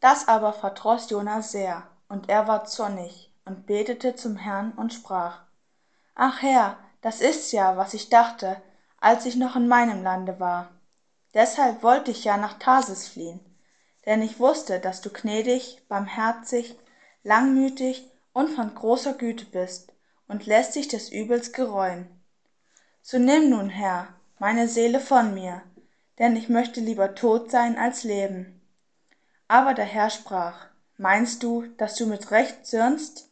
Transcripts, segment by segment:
Das aber verdroß Jona sehr, und er war zornig und betete zum Herrn und sprach: Ach Herr, das ist ja, was ich dachte, als ich noch in meinem Lande war. Deshalb wollte ich ja nach Tarsis fliehen, denn ich wusste, dass du gnädig, barmherzig, langmütig und von großer Güte bist und lässt dich des Übels gereuen. So nimm nun, Herr, meine Seele von mir, denn ich möchte lieber tot sein als leben. Aber der Herr sprach, Meinst du, dass du mit Recht zürnst?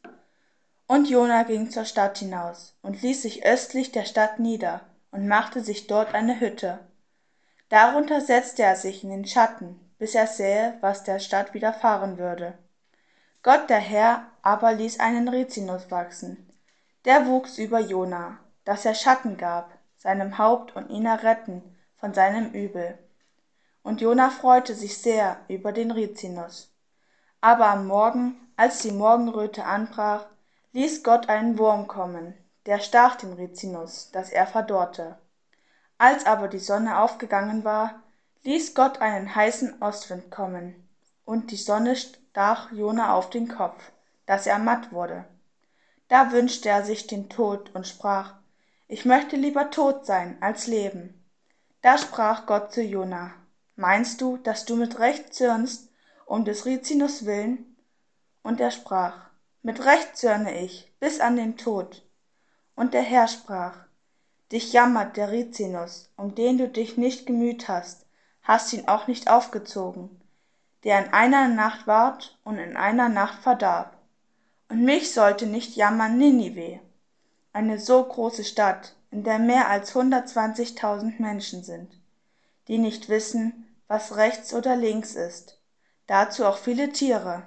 Und Jona ging zur Stadt hinaus und ließ sich östlich der Stadt nieder und machte sich dort eine Hütte. Darunter setzte er sich in den Schatten, bis er sähe, was der Stadt widerfahren würde. Gott der Herr aber ließ einen Rizinus wachsen. Der wuchs über Jona, dass er Schatten gab, seinem Haupt und ihn erretten von seinem Übel. Und Jona freute sich sehr über den Rizinus. Aber am Morgen, als die Morgenröte anbrach, ließ Gott einen Wurm kommen, der stach den Rizinus, dass er verdorrte. Als aber die Sonne aufgegangen war, ließ Gott einen heißen Ostwind kommen, und die Sonne stach Jona auf den Kopf, dass er matt wurde. Da wünschte er sich den Tod und sprach, ich möchte lieber tot sein als leben. Da sprach Gott zu Jona, meinst du, dass du mit Recht zürnst, um des Rizinus willen? Und er sprach, mit Recht zürne ich, bis an den Tod. Und der Herr sprach, dich jammert der Rizinus, um den du dich nicht gemüht hast, hast ihn auch nicht aufgezogen, der in einer Nacht ward und in einer Nacht verdarb. Und mich sollte nicht jammern Ninive, eine so große Stadt, in der mehr als hundertzwanzigtausend Menschen sind, die nicht wissen, was rechts oder links ist, dazu auch viele Tiere,